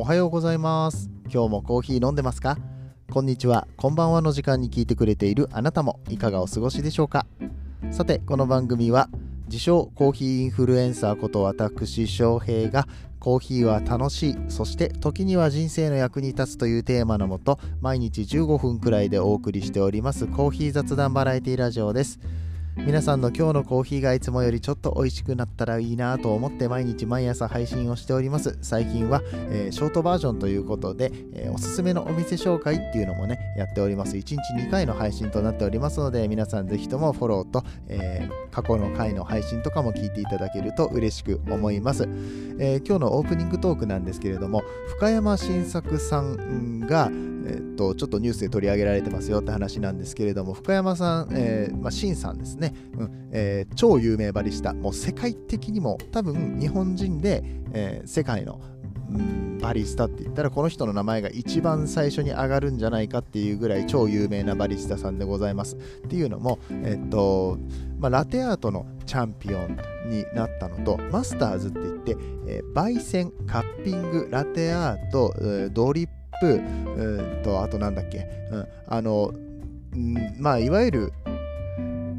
おはようございます。今日もコーヒー飲んでますか？こんにちは。こんばんはの時間に聞いてくれているあなたもいかがお過ごしでしょうか？さてこの番組は自称コーヒーインフルエンサーこと私翔平がコーヒーは楽しいそして時には人生の役に立つというテーマのもと毎日15分くらいでお送りしておりますコーヒー雑談バラエティラジオです。皆さんの今日のコーヒーがいつもよりちょっと美味しくなったらいいなと思って毎日毎朝配信をしております。最近は、えー、ショートバージョンということで、えー、おすすめのお店紹介っていうのもねやっております。1日2回の配信となっておりますので皆さんぜひともフォローと、えー、過去の回の配信とかも聞いていただけると嬉しく思います、え今日のオープニングトークなんですけれども深山新作さんがえっと、ちょっとニュースで取り上げられてますよって話なんですけれども、深山さん、え、まあ、シンさんですね、うんえー、超有名バリスタ、もう世界的にも多分日本人で、えー、世界の、うん、バリスタって言ったらこの人の名前が一番最初に上がるんじゃないかっていうぐらい超有名なバリスタさんでございます。っていうのも、えっとまあ、ラテアートのチャンピオンになったのとマスターズって言って、えー、焙煎カッピングラテアート、ドリップ、うんと、あとなんだっけ、うん、あの、まあ、いわゆる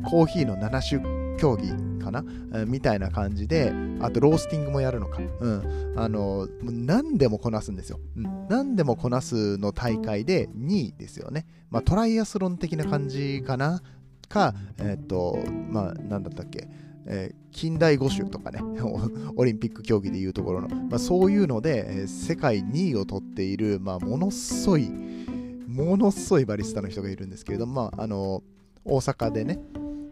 コーヒーの7種競技かな、うん、みたいな感じで、あとロースティングもやるのか。うん。あの、何でもこなすんですよ。うん。何でもこなすの大会で2位ですよね。まあ、トライアスロン的な感じかな？か、えっ、と、まあ、なんだったっけ？えー、近代五種とかね、オリンピック競技でいうところの、まあ、そういうので、えー、世界2位を取っている、まあ、ものすごい、ものすごいバリスタの人がいるんですけれども、まあ、あの大阪でね、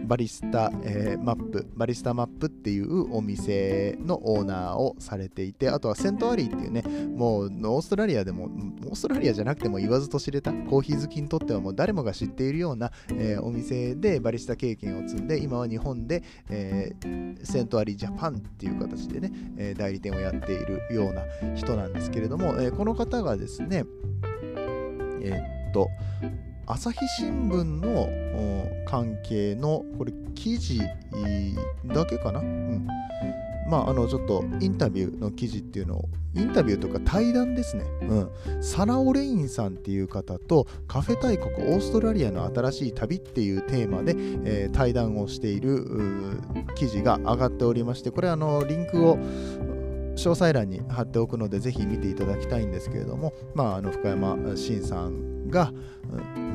バリスタ、えー、マップ、バリスタマップっていうお店のオーナーをされていて、あとはセントアリーっていうね、もうオーストラリアでも、オーストラリアじゃなくても言わずと知れたコーヒー好きにとってはもう誰もが知っているような、えー、お店でバリスタ経験を積んで、今は日本で、えー、セントアリージャパンっていう形でね、え代理店をやっているような人なんですけれども、えこの方がですね、えっと、朝日新聞の関係のこれ記事だけかな、うん、まああのちょっとインタビューの記事っていうのをインタビューとか対談ですね、うん、サラ・オレインさんっていう方とカフェ大国オーストラリアの新しい旅っていうテーマで、えー、対談をしている記事が上がっておりましてこれあのリンクを詳細欄に貼っておくのでぜひ見ていただきたいんですけれども、まあ、あの深山慎さんが、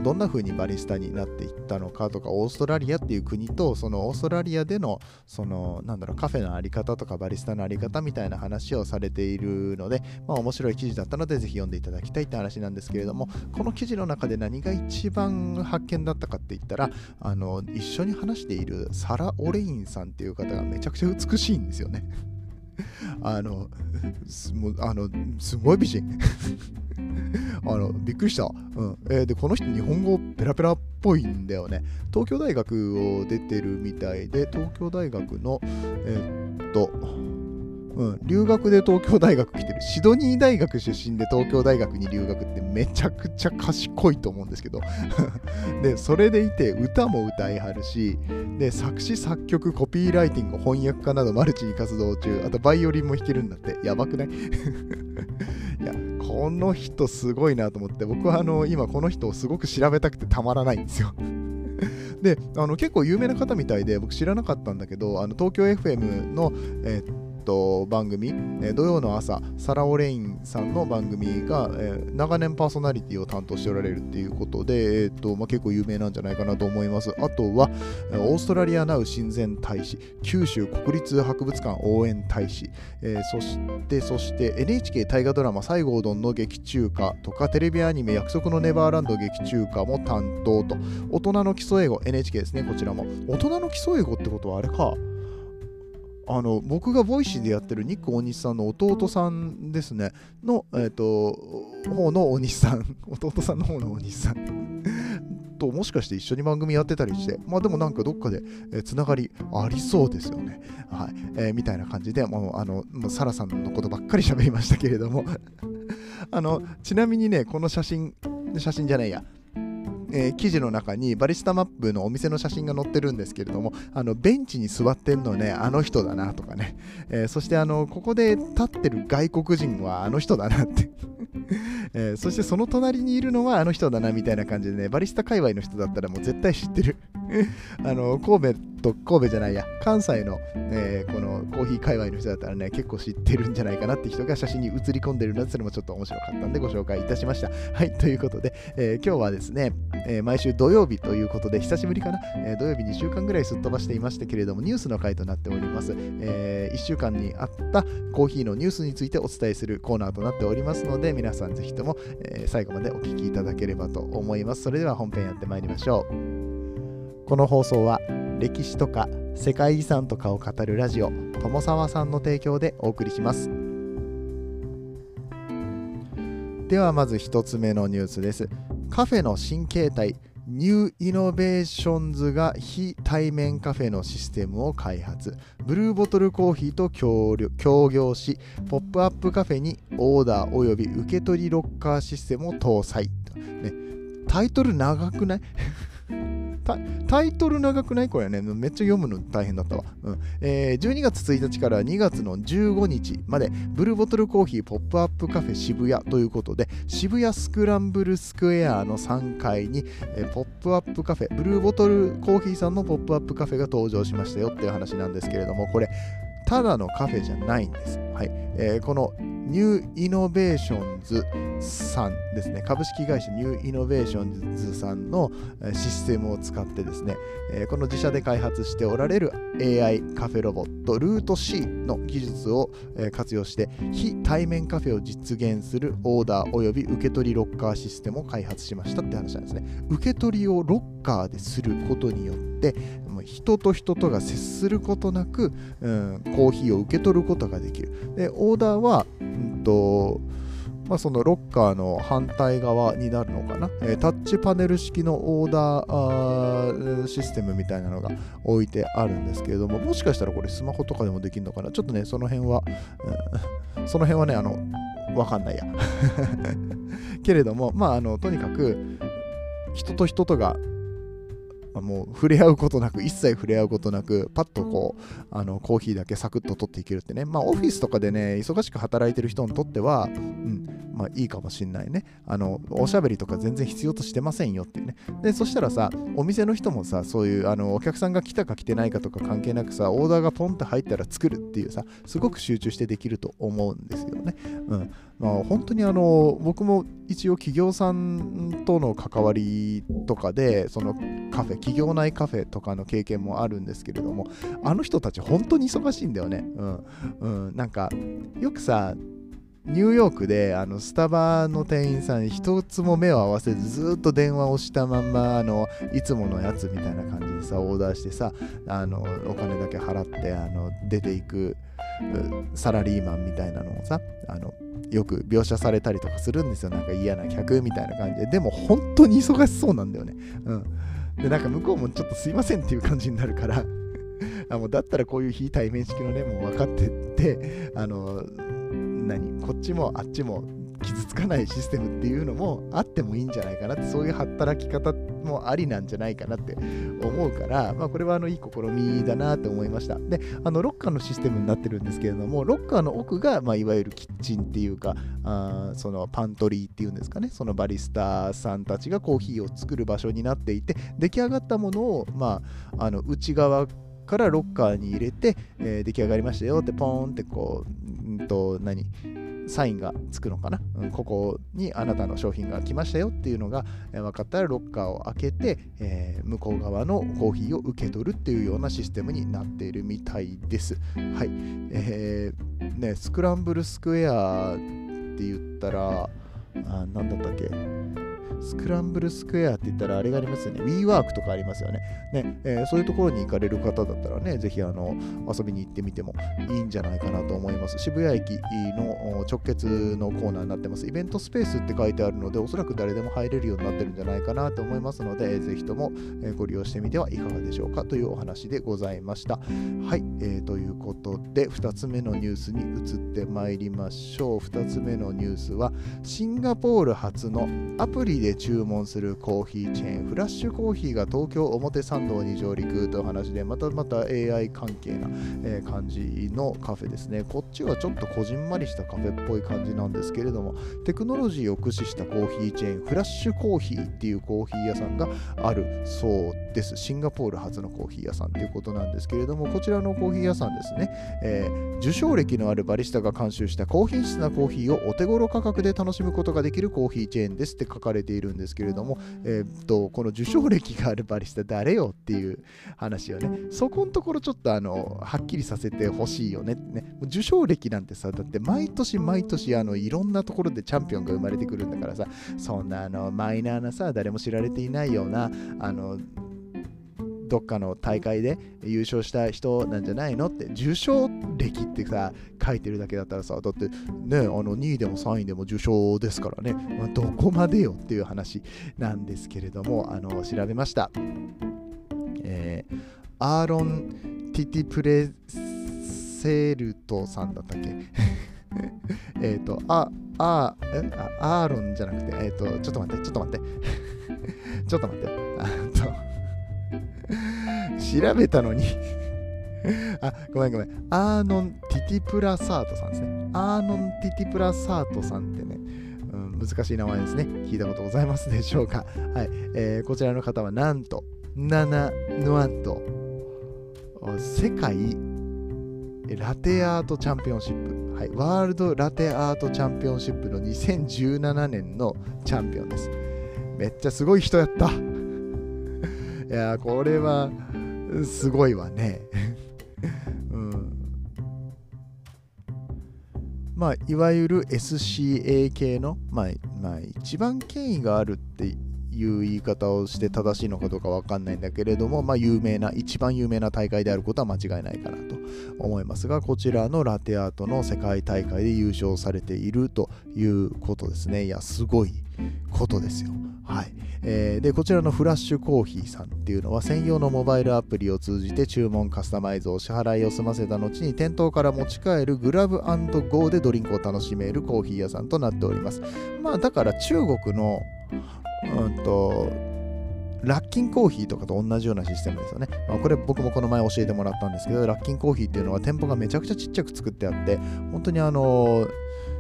どんな風にバリスタになっていったのかとかオーストラリアっていう国とそのオーストラリアでのそのなんだろうカフェのあり方とかバリスタのあり方みたいな話をされているので、まあ、面白い記事だったのでぜひ読んでいただきたいって話なんですけれどもこの記事の中で何が一番発見だったかって言ったらあの一緒に話しているサラ・オレインさんっていう方がめちゃくちゃ美しいんですよね。あの、すあのすごい美人。あの、びっくりした。うんえー、で、この人、日本語ペラペラっぽいんだよね。東京大学を出てるみたいで、東京大学の、えー、っと、うん、留学で東京大学来てる。シドニー大学出身で東京大学に留学ってめちゃくちゃ賢いと思うんですけど。で、それでいて歌も歌いはるし、で、作詞作曲、コピーライティング、翻訳家などマルチに活動中、あとバイオリンも弾けるんだって。やばくない、この人すごいなと思って、僕はあの今この人をすごく調べたくてたまらないんですよ。であの結構有名な方みたいで僕知らなかったんだけどあの東京 FM の、えー、と、番組、え、土曜の朝、サラ・オレインさんの番組が、え、長年パーソナリティを担当しておられるっていうことで、えーとまあ、結構有名なんじゃないかなと思います。あとは、オーストラリアナウ親善大使、九州国立博物館応援大使、えー、そして、そして NHK 大河ドラマ、西郷どんの劇中歌とか、テレビアニメ、約束のネバーランド劇中歌も担当と、大人の基礎英語、NHK ですね、こちらも。大人の基礎英語ってことはあれか。あの僕が Voicy でやってるニック大西さんの弟さんですね。の、えーと、方の大西さん。弟さんの方の大西さん。ともしかして一緒に番組やってたりして。まあでもなんかどっかで、えー、つながりありそうですよね。はい、えー、みたいな感じでもうあのもうサラさんのことばっかり喋りましたけれども。あのちなみにねこの写真写真じゃないや。えー、記事の中にバリスタマップのお店の写真が載ってるんですけれども、あのベンチに座ってんのね、あの人だなとかね、えー、そしてあのここで立ってる外国人はあの人だなって。えー、そしてその隣にいるのはあの人だなみたいな感じでね、バリスタ界隈の人だったらもう絶対知ってる あの神戸と神戸じゃないや、関西の、えー、このコーヒー界隈の人だったらね、結構知ってるんじゃないかなって人が写真に写り込んでるので、それもちょっと面白かったんでご紹介いたしました。はい、ということで、えー、今日はですね、え、毎週土曜日ということで、久しぶりかな、え土曜日2週間ぐらいすっ飛ばしていましたけれども、ニュースの回となっております。え1週間にあったコーヒーのニュースについてお伝えするコーナーとなっておりますので、皆皆さんぜひとも、え最後までお聴きいただければと思います。それでは本編やってまいりましょう。この放送は歴史とか世界遺産とかを語るラジオ友沢さんの提供でお送りしますではまず1つ目のニュースですカフェの新形態ニューイノベーションズが非対面カフェのシステムを開発。ブルーボトルコーヒーと協業しポップアップカフェにオーダーおよび受け取りロッカーシステムを搭載、ね、タイトル長くない？タイトル長くない？これね。めっちゃ読むの大変だったわ。うんえー、12月1日から2月の15日まで、ブルーボトルコーヒーポップアップカフェ渋谷ということで、渋谷スクランブルスクエアの3階に、えー、ポップアップカフェ、ブルーボトルコーヒーさんのポップアップカフェが登場しましたよっていう話なんですけれども、これ、ただのカフェじゃないんです。はいえー、このニューイノベーションズさんですね、株式会社ニューイノベーションズさんのシステムを使ってですね、この自社で開発しておられる AI カフェロボットルート C の技術を活用して非対面カフェを実現するオーダーおよび受け取りロッカーシステムを開発しましたって話なんですね。受け取りをロッカーですることによって人と人とが接することなく、うん、コーヒーを受け取ることができる。で、オーダーは、うんとまあ、そのロッカーの反対側になるのかな、えー、タッチパネル式のオーダーシステムみたいなのが置いてあるんですけれども、もしかしたらこれスマホとかでもできるのかなちょっとね、その辺は、うん、その辺はね、あの、わかんないや。けれども、まあ、あの、とにかく、人と人とがもう触れ合うことなく、一切触れ合うことなく、パッとこう、あのコーヒーだけサクッと取っていけるってね、まあ、オフィスとかでね、忙しく働いてる人にとっては、うん、まあいいかもしんないね。あの、おしゃべりとか全然必要としてませんよっていうね。で、そしたらさ、お店の人もさ、そういう、あの、お客さんが来たか来てないかとか関係なくさ、オーダーがポンって入ったら作るっていうさ、すごく集中してできると思うんですよね。うん。まあ、本当にあの、僕も一応企業さんとの関わりとかで、そのカフェ、企業内カフェとかの経験もあるんですけれども、あの人たち本当に忙しいんだよね。うん。うん、なんか、よくさ、ニューヨークであのスタバの店員さんに一つも目を合わせずずっと電話をしたまんまあのいつものやつみたいな感じでさオーダーしてさあのお金だけ払ってあの出ていくサラリーマンみたいなのをさあのよく描写されたりとかするんですよ。なんか嫌な客みたいな感じで。でも本当に忙しそうなんだよね。うん。でなんか向こうもちょっとすいませんっていう感じになるから。あもうだったらこういう非対面式のねもう分かってってあの何？こっちもあっちも傷つかないシステムっていうのもあってもいいんじゃないかなってそういう働き方もありなんじゃないかなって思うから、まあ、これはあのいい試みだなって思いました。であのロッカーのシステムになってるんですけれどもロッカーの奥が、まあ、いわゆるキッチンっていうかあそのパントリーっていうんですかね。そのバリスタさんたちがコーヒーを作る場所になっていて出来上がったものを、まあ、あの内側からロッカーに入れて、えー、出来上がりましたよってポーンってこう、うんと何？サインがつくのかな、うん、ここにあなたの商品が来ましたよっていうのが、えー、分かったらロッカーを開けて、えー、向こう側のコーヒーを受け取るっていうようなシステムになっているみたいです。はい。えー、ね、スクランブルスクエアって言ったら、あなんだったっけ？スクランブルスクエアって言ったらあれがありますよね。WeWork とかありますよね。ねえー、そういうところに行かれる方だったらね、ぜひあの遊びに行ってみてもいいんじゃないかなと思います。渋谷駅の直結のコーナーになってます。イベントスペースって書いてあるので、おそらく誰でも入れるようになってるんじゃないかなと思いますので、ぜひともご利用してみてはいかがでしょうかというお話でございました。はい、えー、ということで、2つ目のニュースに移ってまいりましょう。2つ目のニュースは、シンガポール発のアプリでで注文するコーヒーチェーンフラッシュコーヒーが東京表参道に上陸という話でまたまた AI 関係な、え、感じのカフェですね。こっちはちょっとこじんまりしたカフェっぽい感じなんですけれどもテクノロジーを駆使したコーヒーチェーンフラッシュコーヒーっていうコーヒー屋さんがあるそうです。シンガポール初のコーヒー屋さんということなんですけれどもこちらのコーヒー屋さんですね、えー、受賞歴のあるバリスタが監修した高品質なコーヒーをお手頃価格で楽しむことができるコーヒーチェーンですって書かれているんですけれども、えー、っとこの受賞歴があるバリスタ誰よっていう話をね。そこのところちょっとあのはっきりさせてほしいよね。ね受賞歴なんてさだって毎年毎年あのいろんなところでチャンピオンが生まれてくるんだからさそんなあのマイナーなさ誰も知られていないようなあのどっかの大会で優勝した人なんじゃないのって受賞歴ってさ書いてるだけだったらさだってねあの2位でも3位でも受賞ですからね、まあ、どこまでよっていう話なんですけれどもあの調べました、えー、アーロン・ティティプレセルトさんだったっけ？えっとああえあアーロンじゃなくてえっ、ー、とちょっと待ってちょっと待って。ちょっと待って。調べたのに あ、ごめんごめん。アーノン・ティティプラサートさんですね。アーノン・ティティプラサートさんってね、うん、難しい名前ですね。聞いたことございますでしょうか。はい。えー、こちらの方はなんと、7のあと、世界ラテアートチャンピオンシップ、はい、ワールドラテアートチャンピオンシップの2017年のチャンピオンです。めっちゃすごい人やった。いやこれはすごいわね。うん、まあいわゆる SCA 系の、まあ、まあ一番権威があるっていう言い方をして正しいのかどうか分かんないんだけれども、まあ、有名な一番有名な大会であることは間違いないかなと思いますがこちらのラテアートの世界大会で優勝されているということですね。いやすごいことですよ。はい。えー、でこちらのフラッシュコーヒーさんっていうのは専用のモバイルアプリを通じて注文カスタマイズを支払いを済ませた後に店頭から持ち帰るグラブゴーでドリンクを楽しめるコーヒー屋さんとなっております。まあだから中国のうんとラッキンコーヒーとかと同じようなシステムですよね。まあ、これ僕もこの前教えてもらったんですけど、ラッキンコーヒーっていうのは店舗がめちゃくちゃちっちゃく作ってあって、本当にあの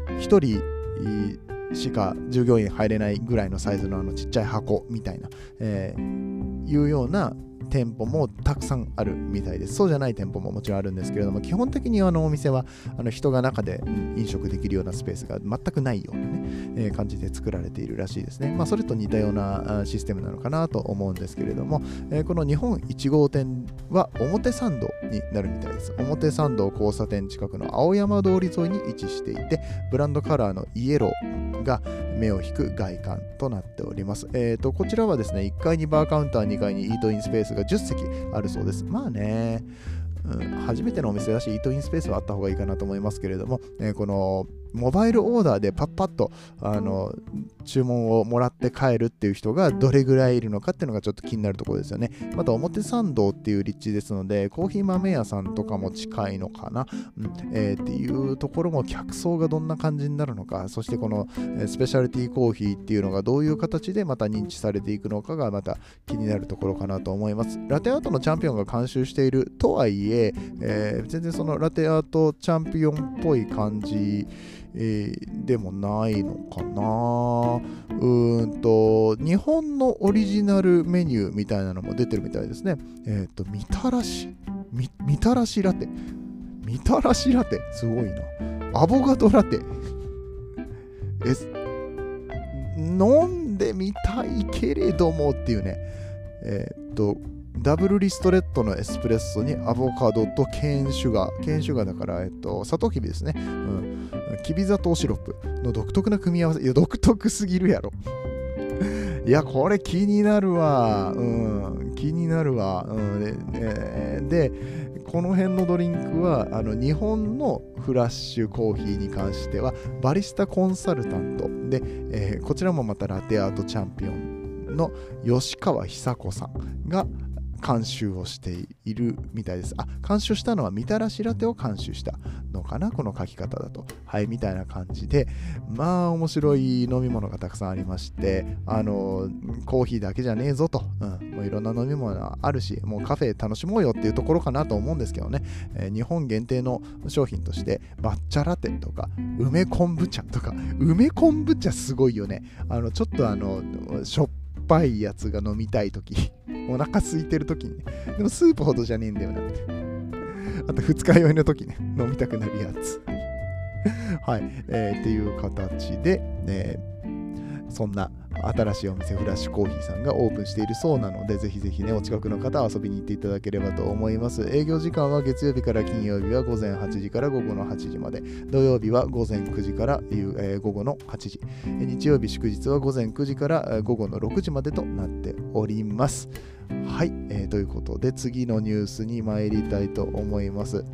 1人しか従業員入れないぐらいのサイズのあのちっちゃい箱みたいな、えー、いうような店舗もたくさんあるみたいです。そうじゃない店舗ももちろんあるんですけれども、基本的にあのお店はあの人が中で飲食できるようなスペースが全くないようなね、えー、感じで作られているらしいですね。まあ、それと似たようなシステムなのかなと思うんですけれども、えー、この日本1号店は表参道になるみたいです。表参道交差点近くの青山通り沿いに位置していて、ブランドカラーのイエローが目を引く外観となっております。えーと、こちらはですね、1階にバーカウンター、2階にイートインスペースが10席あるそうです。まあね、うん、初めてのお店だし、イートインスペースはあった方がいいかなと思いますけれども、えー、このモバイルオーダーでパッパッとあの注文をもらって帰るっていう人がどれぐらいいるのかっていうのがちょっと気になるところですよね。また表参道っていう立地ですので、コーヒー豆屋さんとかも近いのかな、うんえー、っていうところも客層がどんな感じになるのか、そしてこのスペシャルティーコーヒーっていうのがどういう形でまた認知されていくのかがまた気になるところかなと思います。ラテアートのチャンピオンが監修しているとはいええー、全然そのラテアートチャンピオンっぽい感じえー、でもないのかな。うんと日本のオリジナルメニューみたいなのも出てるみたいですね。えっ、ー、とみたらし。みみたらしラテ。みたらしラテ。すごいな。アボカドラテ。え飲んでみたいけれどもっていうね。えっ、ー、とダブルリストレットのエスプレッソにアボカドとケーンシュガー。ケーンシュガーだから、えっと、砂糖きびですね。うん。きび砂糖シロップの独特な組み合わせ。いや、独特すぎるやろ。いや、これ気になるわ。うん。気になるわ。うん。で、でこの辺のドリンクは、あの、日本のフラッシュコーヒーに関しては、バリスタコンサルタントで、えー、こちらもまたラテアートチャンピオンの吉川久子さんが監修をしているみたいです。あ、監修したのはみたらしラテを監修したのかな、この書き方だと。はい、みたいな感じで、まあ面白い飲み物がたくさんありまして、あの、コーヒーだけじゃねえぞと、うん、もういろんな飲み物あるし、もうカフェ楽しもうよっていうところかなと思うんですけどね、えー、日本限定の商品として、抹茶ラテとか、梅昆布茶とか、梅昆布茶すごいよね。あの、ちょっとあの、しょっぱいやつが飲みたいとき、お腹空いてる時にね、でもスープほどじゃねえんだよなって。あと二日酔いの時ね、飲みたくなるやつ。はい、えー、っていう形で、えー、そんな新しいお店フラッシュコーヒーさんがオープンしているそうなのでぜひぜひねお近くの方遊びに行っていただければと思います。営業時間は月曜日から金曜日は午前8時から午後の8時まで。土曜日は午前9時から、午後の8時。日曜日祝日は午前9時から午後の6時までとなっております。はい、えー、ということで次のニュースに参りたいと思います。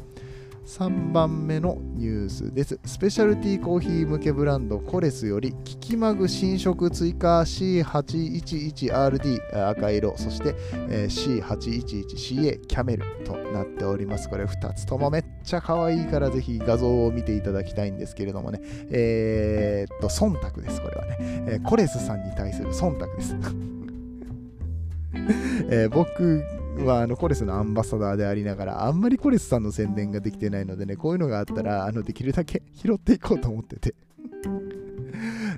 3番目のニュースです。スペシャルティーコーヒー向けブランドコレスよりキキマグ新色追加 C811RD 赤色、そして、え、C811CA キャメルとなっております。これ2つともめっちゃ可愛いからぜひ画像を見ていただきたいんですけれどもね。えー、っと、忖度です、これはね、えー、コレスさんに対する忖度です。えー、僕はあのコレスのアンバサダーでありながら、あんまりコレスさんの宣伝ができてないのでね、こういうのがあったら、あのできるだけ拾っていこうと思ってて。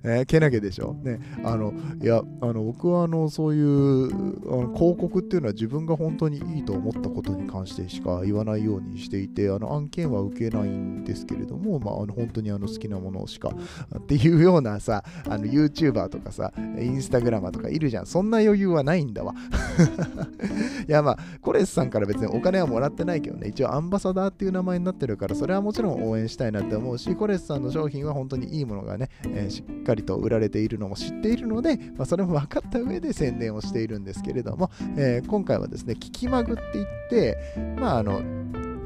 えー、けなげでしょ？ね、あの、いや、あの僕はあのそういうあの広告っていうのは自分が本当にいいと思ったことに関してしか言わないようにしていて、あの案件は受けないんですけれども、まあ、あの本当にあの好きなものしか っていうようなさ、あの YouTuber とかさ、インスタグラマーとかいるじゃん。そんな余裕はないんだわ。いや、まあ、コレスさんから別にお金はもらってないけどね、一応アンバサダーっていう名前になってるから、それはもちろん応援したいなって思うし、コレスさんの商品は本当にいいものがね、えー、しっかりと売られているのも知っているので、まあ、それも分かった上で宣伝をしているんですけれども、えー、今回はですね、聞きまぐって言って、まあ、あの、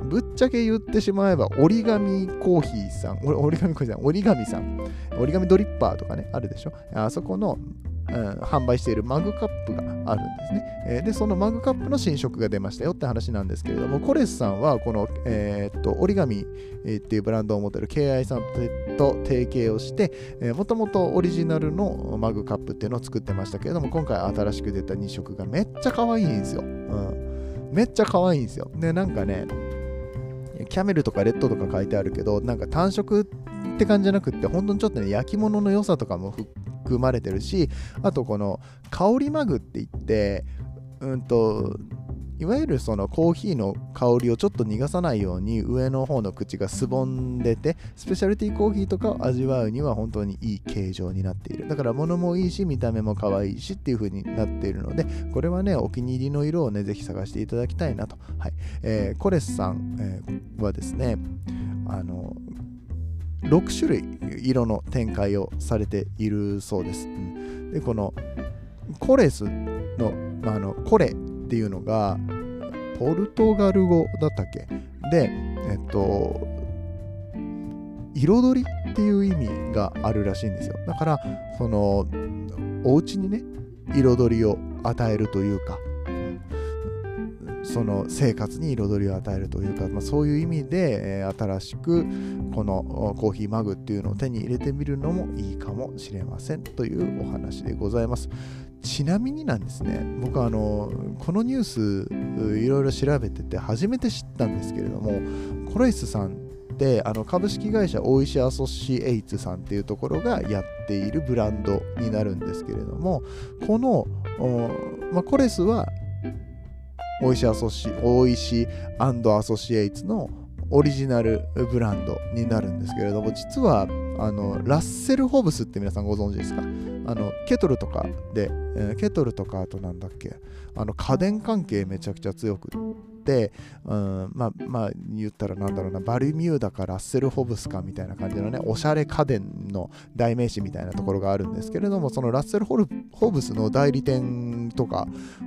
ぶっちゃけ言ってしまえば、折り紙コーヒーさん、折り紙コーヒーさん、折り紙さん、折り紙ドリッパーとかね、あるでしょ？あそこの、うん、販売しているマグカップがあるんですね、えー、で、そのマグカップの新色が出ましたよって話なんですけれども、コレスさんはこの、えー、っと折り紙っていうブランドを持ってる KI さんと提携をして、もともとオリジナルのマグカップっていうのを作ってましたけれども、今回新しく出た2色がめっちゃ可愛いんですよ。うん、めっちゃ可愛いんですよ。で、なんかね、キャメルとかレッドとか書いてあるけど、なんか単色って感じじゃなくって、本当にちょっとね、焼き物の良さとかも含まれてるしあとこの香りマグって言ってうんといわゆるそのコーヒーの香りをちょっと逃がさないように上の方の口がすぼんでてスペシャルティーコーヒーとかを味わうには本当にいい形状になっている。だから物もいいし見た目も可愛いしっていう風になっているのでこれはねお気に入りの色をねぜひ探していただきたいなと、はい。えー、コレスさん、えー、はですねあの6種類色の展開をされているそうです。うん、でこのコレスの,、まあ、のコレっていうのがポルトガル語だったっけ？で、えっと、彩りっていう意味があるらしいんですよ。だから、その、お家にね、彩りを与えるというか、その生活に彩りを与えるというか、まあ、そういう意味で、えー、新しくこのコーヒーマグっていうのを手に入れてみるのもいいかもしれませんというお話でございます。ちなみになんですね、僕あの、このニュースいろいろ調べてて初めて知ったんですけれども、コレスさんってあの株式会社大石アソシエイツさんっていうところがやっているブランドになるんですけれどもこの、まあ、コレスは大石アソシ大石アソシエイツのオリジナルブランドになるんですけれども実はあのラッセル・ホブスって皆さんご存知ですか？あのケトルとかで、えー、ケトルとかあとなんだっけ？あの家電関係めちゃくちゃ強く、うん、まあまあ言ったらなんだろうなバルミューダかラッセル・ホブスかみたいな感じのねおしゃれ家電の代名詞みたいなところがあるんですけれどもそのラッセル・ホブスの代理店とか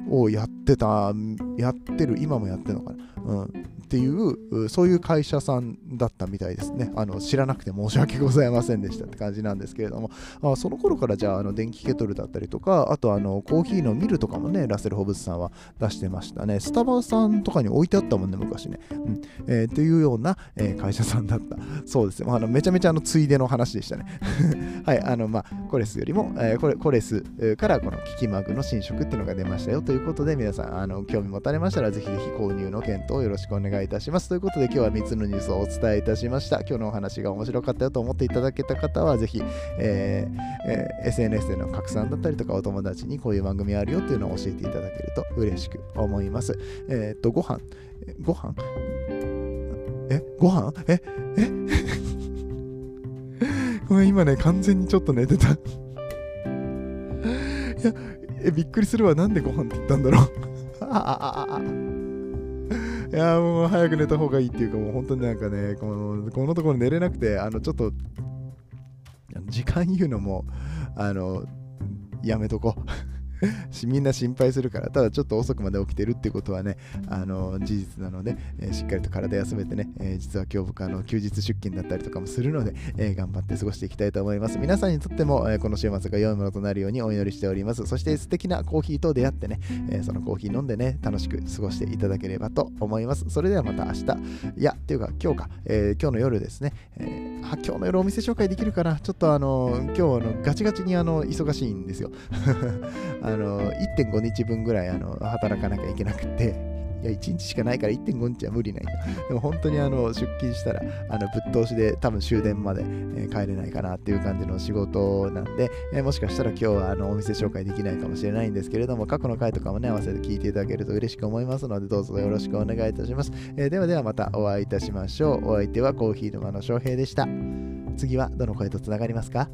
をやってた、やってる、今もやってるのかな。うん、っていうそういう会社さんだったみたいですね。あの知らなくて申し訳ございませんでしたって感じなんですけれども。あその頃からじゃああの電気ケトルだったりとかあとあのコーヒーのミルとかもねラセル・ホブスさんは出してましたね。スタバさんとかに置いてあったもんね昔ね、うん。えー、っていうような、えー、会社さんだった。そうですよ。あのめちゃめちゃあのついでの話でしたね。はいあのまあコレスよりも、えー、こコレスからこのキキマグの新色っていうのが出ましたよということで皆さんあの興味持たれましたらぜひぜひ購入の検討よろしくお願いいたします。ということで今日は3つのニュースをお伝えいたしました。今日のお話が面白かったよと思っていただけた方はぜひ、えーえー、SNS での拡散だったりとかお友達にこういう番組あるよっていうのを教えていただけると嬉しく思います。えっ、と、ご飯ご飯？えご飯？ええ？ごめん、今ね、完全にちょっと寝てたいや、え、びっくりするわ。なんでご飯って言ったんだろうあああああいやもう早く寝た方がいいっていうか、もう本当になんかね、このこのところ寝れなくて、あの、ちょっと、時間言うのも、あの、やめとこう。みんな心配するから、ただちょっと遅くまで起きてるってことはね、あの事実なので、えー、しっかりと体休めてね、えー、実は今日僕あの休日出勤だったりとかもするので、えー、頑張って過ごしていきたいと思います。皆さんにとっても、えこの週末が良いものとなるようにお祈りしております。そして素敵なコーヒーと出会ってね、えそのコーヒー飲んでね、楽しく過ごしていただければと思います。それではまた明日、いや、っていうか今日か、え今日の夜ですね、えあ、今日の夜お店紹介できるかな？ちょっとあの、今日あのガチガチにあの忙しいんですよ。あの1.5日分ぐらいあの働かなきゃいけなくて、いや、1日しかないから1.5日は無理ない。でも本当にあの出勤したら、あのぶっ通しで多分終電まで、えー、帰れないかなっていう感じの仕事なんで、えー、もしかしたら今日はあのお店紹介できないかもしれないんですけれども、過去の回とかもね、合わせて聞いていただけると嬉しく思いますので、どうぞよろしくお願いいたします。えー、ではではまたお会いいたしましょう。お相手はコーヒー沼の翔平でした。次はどの声とつながりますか？